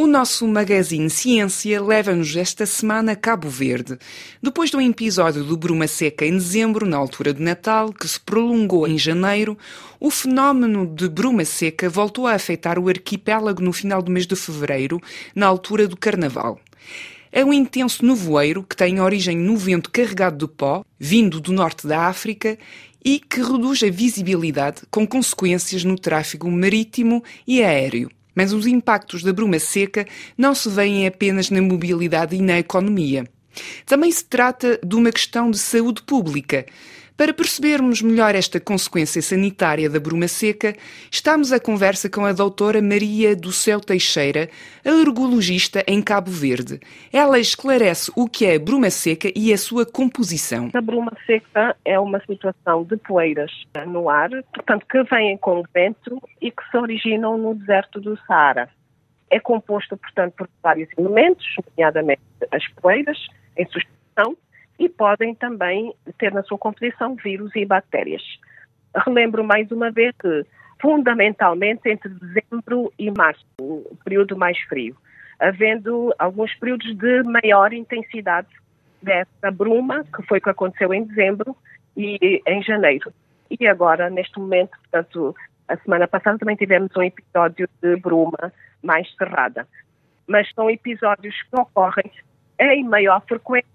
O nosso magazine Ciência leva-nos esta semana a Cabo Verde. Depois de um episódio do Bruma Seca em dezembro, na altura de Natal, que se prolongou em janeiro, o fenómeno de bruma seca voltou a afetar o arquipélago no final do mês de fevereiro, na altura do Carnaval. É um intenso nevoeiro que tem origem no vento carregado de pó, vindo do norte da África, e que reduz a visibilidade, com consequências no tráfego marítimo e aéreo. Mas os impactos da bruma seca não se veem apenas na mobilidade e na economia. Também se trata de uma questão de saúde pública. Para percebermos melhor esta consequência sanitária da bruma seca, estamos a conversa com a doutora Maria do Céu Teixeira, alergologista em Cabo Verde. Ela esclarece o que é a bruma seca e a sua composição. A bruma seca é uma situação de poeiras no ar, portanto, que vêm com o vento e que se originam no deserto do Saara. É composto, portanto, por vários elementos, nomeadamente as poeiras, em suspensão, e podem também ter na sua composição vírus e bactérias. Relembro mais uma vez que, fundamentalmente, entre dezembro e março, o período mais frio, havendo alguns períodos de maior intensidade dessa bruma, que foi o que aconteceu em dezembro e em janeiro. E agora, neste momento, portanto, a semana passada também tivemos um episódio de bruma mais cerrada. Mas são episódios que ocorrem em maior frequência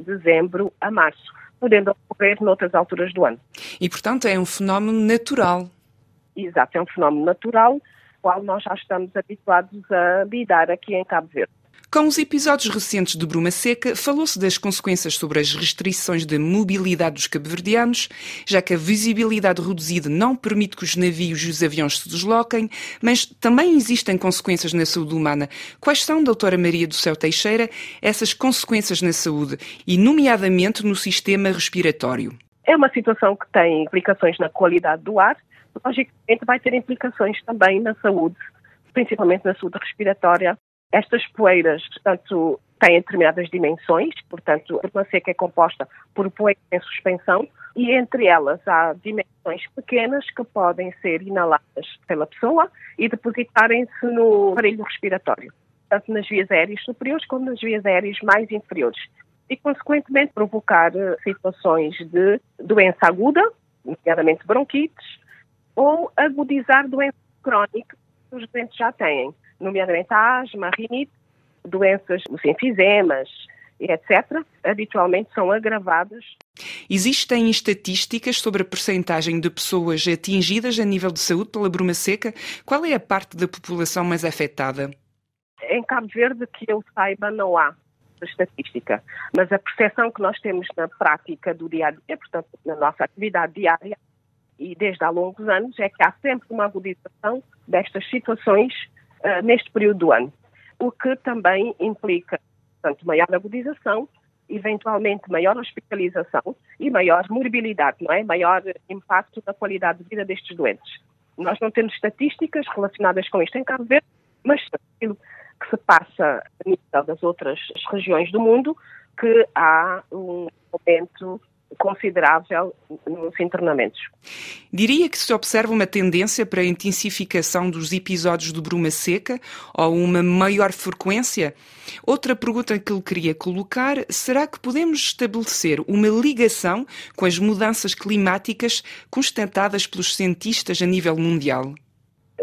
dezembro a março, podendo ocorrer noutras alturas do ano. E, portanto, é um fenómeno natural. Exato, é um fenómeno natural, qual nós já estamos habituados a lidar aqui em Cabo Verde. Com os episódios recentes de Bruma Seca, falou-se das consequências sobre as restrições de mobilidade dos cabo-verdianos, já que a visibilidade reduzida não permite que os navios e os aviões se desloquem, mas também existem consequências na saúde humana. Quais são, doutora Maria do Céu Teixeira, essas consequências na saúde, e nomeadamente no sistema respiratório? É uma situação que tem implicações na qualidade do ar, logicamente vai ter implicações também na saúde, principalmente na saúde respiratória estas poeiras, portanto, têm determinadas dimensões, portanto, a seca é composta por poeiras em suspensão e entre elas há dimensões pequenas que podem ser inaladas pela pessoa e depositarem-se no aparelho respiratório, tanto nas vias aéreas superiores como nas vias aéreas mais inferiores e, consequentemente, provocar eh, situações de doença aguda, nomeadamente bronquites, ou agudizar doenças crónicas que os doentes já têm nomeadamente asma, rinite, doenças, os enfisemas, etc., habitualmente são agravadas. Existem estatísticas sobre a percentagem de pessoas atingidas a nível de saúde pela bruma seca? Qual é a parte da população mais afetada? Em Cabo Verde, que eu saiba, não há estatística, mas a percepção que nós temos na prática do dia a dia, portanto, na nossa atividade diária, e desde há longos anos, é que há sempre uma agudização destas situações uh, neste período do ano, o que também implica, portanto, maior agudização, eventualmente maior hospitalização e maior morbilidade, não é? Maior impacto na qualidade de vida destes doentes. Nós não temos estatísticas relacionadas com isto em Cabo Verde, mas aquilo que se passa a nível das outras regiões do mundo, que há um aumento considerável nos internamentos. Diria que se observa uma tendência para a intensificação dos episódios de bruma seca ou uma maior frequência? Outra pergunta que lhe queria colocar, será que podemos estabelecer uma ligação com as mudanças climáticas constatadas pelos cientistas a nível mundial?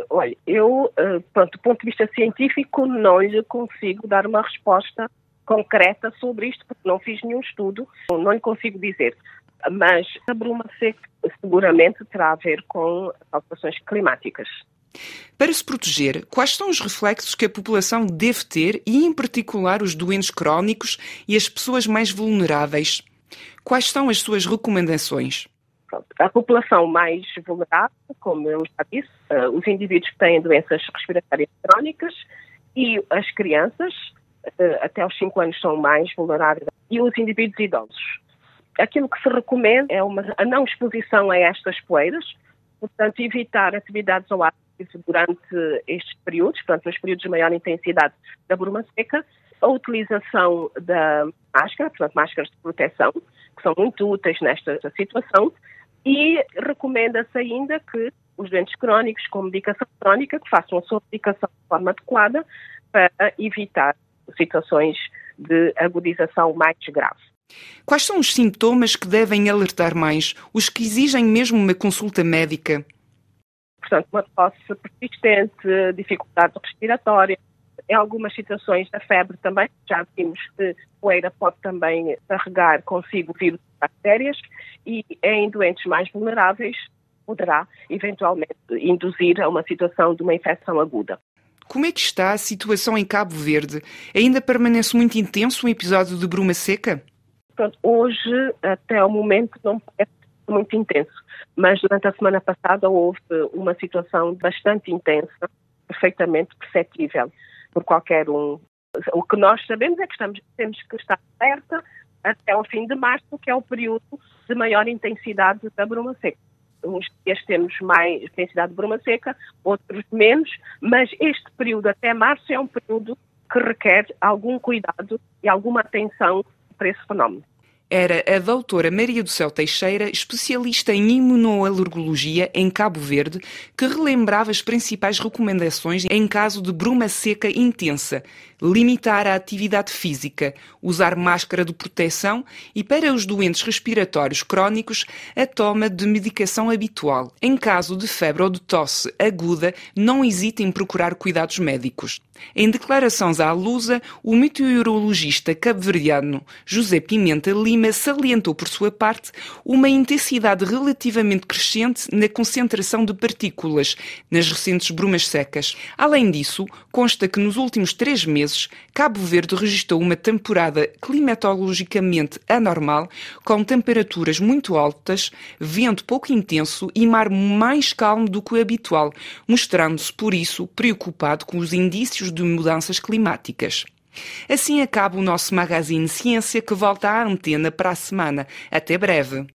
Olha, eu, eh, pronto, do ponto de vista científico, não lhe consigo dar uma resposta concreta sobre isto, porque não fiz nenhum estudo, não lhe consigo dizer. Mas a bruma seca seguramente terá a ver com alterações climáticas. Para se proteger, quais são os reflexos que a população deve ter e, em particular, os doentes crónicos e as pessoas mais vulneráveis? Quais são as suas recomendações? A população mais vulnerável, como eu já disse, eh, os indivíduos que têm doenças respiratórias crónicas e as crianças, até aos 5 anos são mais vulneráveis, e os indivíduos idosos. Aquilo que se recomenda é uma, a não exposição a estas poeiras, portanto, evitar atividades ao ar durante estes períodos, portanto, nos períodos de maior intensidade da bruma seca, a utilização da máscara, portanto, máscaras de proteção, que são muito úteis nesta situação, e recomenda-se ainda que os doentes crónicos com medicação crónica, que façam a sua medicação de forma adequada, para evitar situações de agudização mais grave. Quais são os sintomas que devem alertar mais, os que exigem mesmo uma consulta médica? Portanto, uma tosse persistente, dificuldade respiratória, em algumas situações da febre também, já vimos que a poeira pode também carregar consigo vírus e bactérias e em doentes mais vulneráveis poderá eventualmente induzir a uma situação de uma infecção aguda. Como é que está a situação em Cabo Verde? Ainda permanece muito intenso o episódio de bruma seca? Hoje, até o momento, não parece muito intenso, mas durante a semana passada houve uma situação bastante intensa, perfeitamente perceptível por qualquer um. O que nós sabemos é que estamos, temos que estar alerta até o fim de março, que é o período de maior intensidade da bruma seca. Uns dias temos mais intensidade de bruma seca, outros menos, mas este período até março é um período que requer algum cuidado e alguma atenção para esse fenómeno era a doutora Maria do Céu Teixeira, especialista em imunoalergologia em Cabo Verde, que relembrava as principais recomendações em caso de bruma seca intensa, limitar a atividade física, usar máscara de proteção e, para os doentes respiratórios crónicos, a toma de medicação habitual. Em caso de febre ou de tosse aguda, não hesite em procurar cuidados médicos. Em declarações à Lusa, o meteorologista cabo-verdiano José Pimenta Lima salientou, por sua parte, uma intensidade relativamente crescente na concentração de partículas nas recentes brumas secas. Além disso, consta que nos últimos três meses, Cabo Verde registrou uma temporada climatologicamente anormal, com temperaturas muito altas, vento pouco intenso e mar mais calmo do que o habitual, mostrando-se, por isso, preocupado com os indícios de mudanças climáticas. Assim acaba o nosso magazine Ciência que volta à antena para a semana. Até breve.